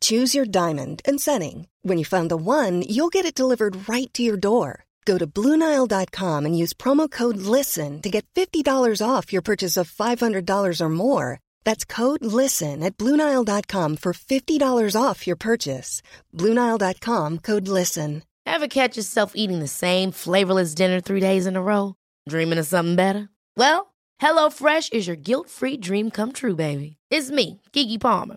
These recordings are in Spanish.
Choose your diamond and setting. When you find the one, you'll get it delivered right to your door. Go to Bluenile.com and use promo code LISTEN to get $50 off your purchase of $500 or more. That's code LISTEN at Bluenile.com for $50 off your purchase. Bluenile.com code LISTEN. Ever catch yourself eating the same flavorless dinner three days in a row? Dreaming of something better? Well, HelloFresh is your guilt free dream come true, baby. It's me, Kiki Palmer.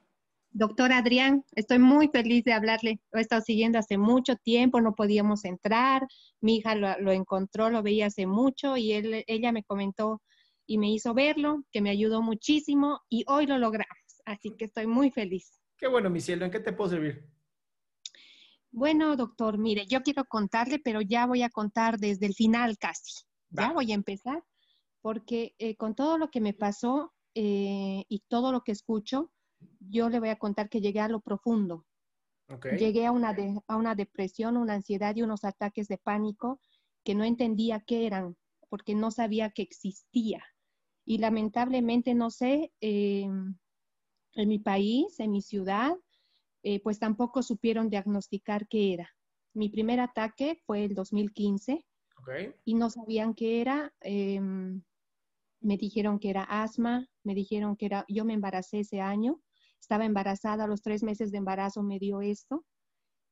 Doctor Adrián, estoy muy feliz de hablarle. Lo he estado siguiendo hace mucho tiempo, no podíamos entrar. Mi hija lo, encontró, lo veía hace mucho y él, ella me comentó y me hizo verlo, que me ayudó muchísimo y hoy lo logramos. Así que estoy muy feliz. Qué bueno, mi cielo. ¿En qué te puedo servir? Bueno, doctor, mire, yo quiero contarle, pero ya voy a contar desde el final casi. Ya voy a empezar, porque eh, con todo lo que me pasó eh, y todo lo que escucho, yo le voy a contar que llegué a lo profundo. Llegué a una, a una depresión, una ansiedad y unos ataques de pánico que no entendía qué eran, porque no sabía que existía. Y lamentablemente, no sé, eh, en mi país, en mi ciudad, eh, pues tampoco supieron diagnosticar qué era. Mi primer ataque fue el 2015 y no sabían qué era. Em, me dijeron que era asma, me dijeron que era, yo me embaracé ese año estaba embarazada, a los tres meses de embarazo me dio esto.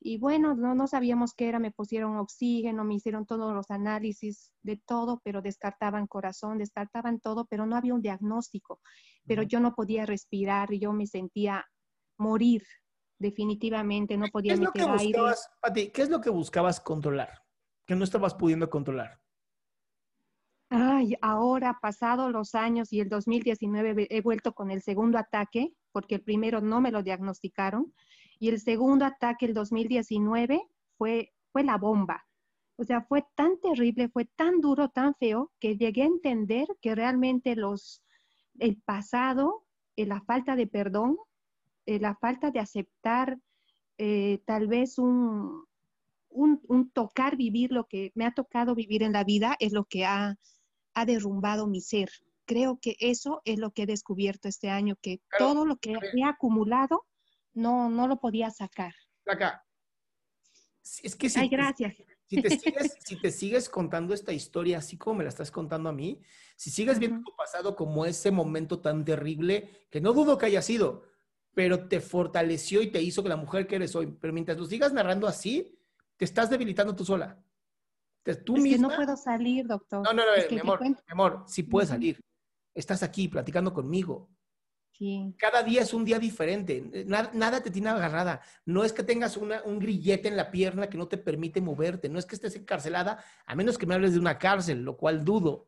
Y bueno, no, no sabíamos qué era, me pusieron oxígeno, me hicieron todos los análisis de todo, pero descartaban corazón, descartaban todo, pero no había un diagnóstico. Pero yo no podía respirar, yo me sentía morir, definitivamente, no podía ¿Qué meter buscabas, Pati, ¿qué es lo que buscabas controlar? Que no estabas pudiendo controlar. Ay, ahora, pasado los años y el 2019, he vuelto con el segundo ataque, porque el primero no me lo diagnosticaron, y el segundo ataque, el 2019, fue, fue la bomba. O sea, fue tan terrible, fue tan duro, tan feo, que llegué a entender que realmente los, el pasado, eh, la falta de perdón, eh, la falta de aceptar eh, tal vez un, un, un tocar vivir lo que me ha tocado vivir en la vida, es lo que ha ha derrumbado mi ser. Creo que eso es lo que he descubierto este año, que todo lo que he acumulado no, no lo podía sacar. Acá. Es que si, Ay, gracias. si, te sigues, si te sigues contando esta historia así como me la estás contando a mí, si sigues viendo tu pasado como ese momento tan terrible, que no dudo que haya sido, pero te fortaleció y te hizo que la mujer que eres hoy, pero mientras lo sigas narrando así, te estás debilitando tú sola. Tú es que no puedo salir, doctor. No, no, no, mi amor, mi amor, sí puedes salir. Estás aquí platicando conmigo. Sí. Cada día es un día diferente. Nada, te tiene agarrada. No es que tengas un grillete en la pierna que no te permite moverte. No es que estés encarcelada, a menos que me hables de una cárcel, lo cual dudo.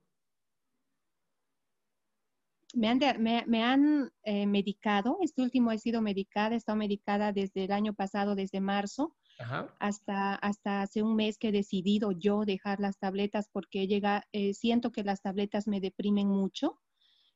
Me han, me, han eh, medicado. Este último he sido medicada. He estado medicada desde el año pasado, desde marzo hasta, hasta hace un mes que he decidido yo dejar las tabletas porque llega, eh, siento que las tabletas me deprimen mucho.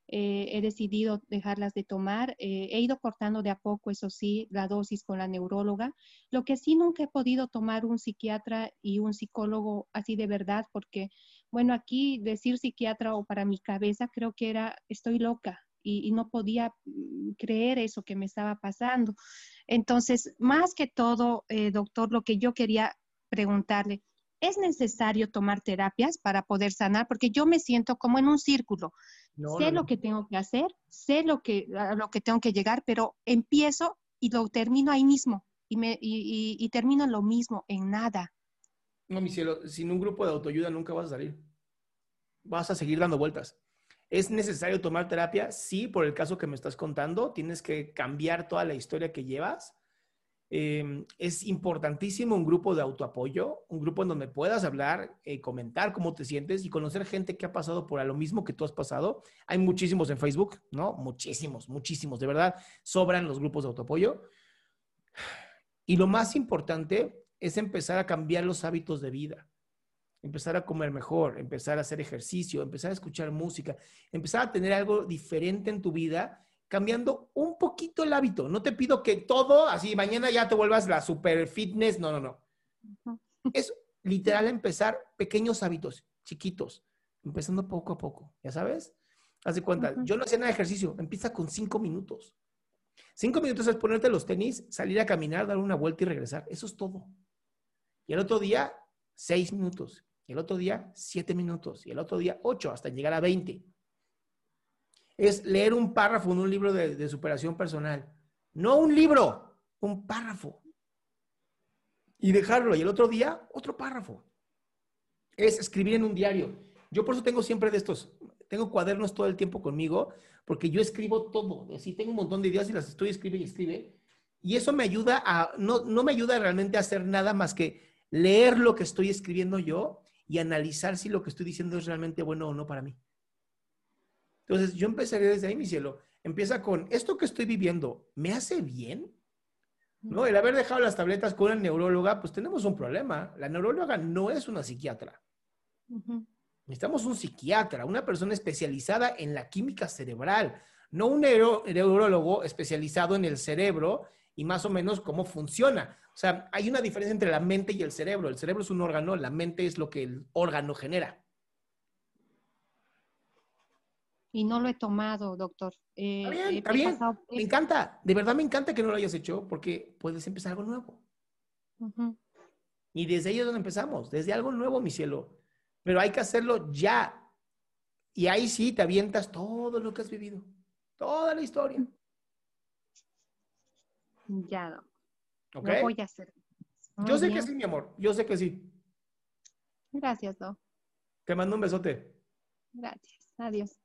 Eh, he decidido dejarlas de tomar. Eh, he ido cortando de a poco, eso sí, la dosis con la neuróloga. Lo que sí nunca he podido tomar un psiquiatra y un psicólogo así de verdad, porque, bueno, aquí decir psiquiatra o para mi cabeza creo que era, estoy loca y, no podía mm, creer eso que me estaba pasando. Entonces, más que todo, eh, doctor, lo que yo quería preguntarle, ¿es necesario tomar terapias para poder sanar? Porque yo me siento como en un círculo. sé lo que tengo que hacer, sé lo que, a lo que tengo que llegar, pero empiezo y lo termino ahí mismo y, me, y, y termino lo mismo en nada. No, mi cielo, sin un grupo de autoayuda nunca vas a salir. Vas a seguir dando vueltas. ¿Es necesario tomar terapia? Sí, por el caso que me estás contando. Tienes que cambiar toda la historia que llevas. Em, es importantísimo un grupo de autoapoyo, un grupo en donde puedas hablar, eh, comentar cómo te sientes y conocer gente que ha pasado por lo mismo que tú has pasado. Hay muchísimos en Facebook, ¿no? Muchísimos, muchísimos, de verdad. Sobran los grupos de autoapoyo. Y lo más importante es empezar a cambiar los hábitos de vida, empezar a comer mejor, empezar a hacer ejercicio, empezar a escuchar música, empezar a tener algo diferente en tu vida, cambiando un poquito el hábito. No te pido que todo, así mañana ya te vuelvas la super fitness, no, no, no. Es literal empezar pequeños hábitos, chiquitos, empezando poco a poco, ¿ya sabes? Haz de cuenta, yo no hacía nada de ejercicio, empieza con cinco minutos. Cinco minutos es ponerte los tenis, salir a caminar, dar una vuelta y regresar. Eso es todo. Y el otro día, seis minutos. Y el otro día, siete minutos. Y el otro día, ocho, hasta llegar a veinte. Es leer un párrafo en un libro de, superación personal. No un libro, un párrafo. Y dejarlo. Y el otro día, otro párrafo. Es escribir en un diario. Yo por eso tengo siempre de estos, tengo cuadernos todo el tiempo conmigo, porque yo escribo todo. Así tengo un montón de ideas y las estoy escribe y escribe. Y eso me ayuda a, no, no me ayuda realmente a hacer nada más que leer lo que estoy escribiendo yo y analizar si lo que estoy diciendo es realmente bueno o no para mí. Entonces, yo empezaría desde ahí, mi cielo. Empieza con, ¿esto que estoy viviendo me hace bien? ¿No? El haber dejado las tabletas con una neuróloga, pues tenemos un problema. La neuróloga no es una psiquiatra. Necesitamos un psiquiatra, una persona especializada en la química cerebral, no un neurólogo especializado en el cerebro y más o menos cómo funciona. O sea, hay una diferencia entre la mente y el cerebro. El cerebro es un órgano, la mente es lo que el órgano genera. Y no lo he tomado, doctor. Eh, está bien, está bien. Me encanta, de verdad me encanta que no lo hayas hecho porque puedes empezar algo nuevo. Y desde ahí es donde empezamos, desde algo nuevo, mi cielo. Pero hay que hacerlo ya. Y ahí sí te avientas todo lo que has vivido, toda la historia. Ya, doctor. Lo voy a hacer. Yo sé que sí, mi amor. Yo sé que sí. Gracias, Do. Te mando un besote. Gracias. Adiós.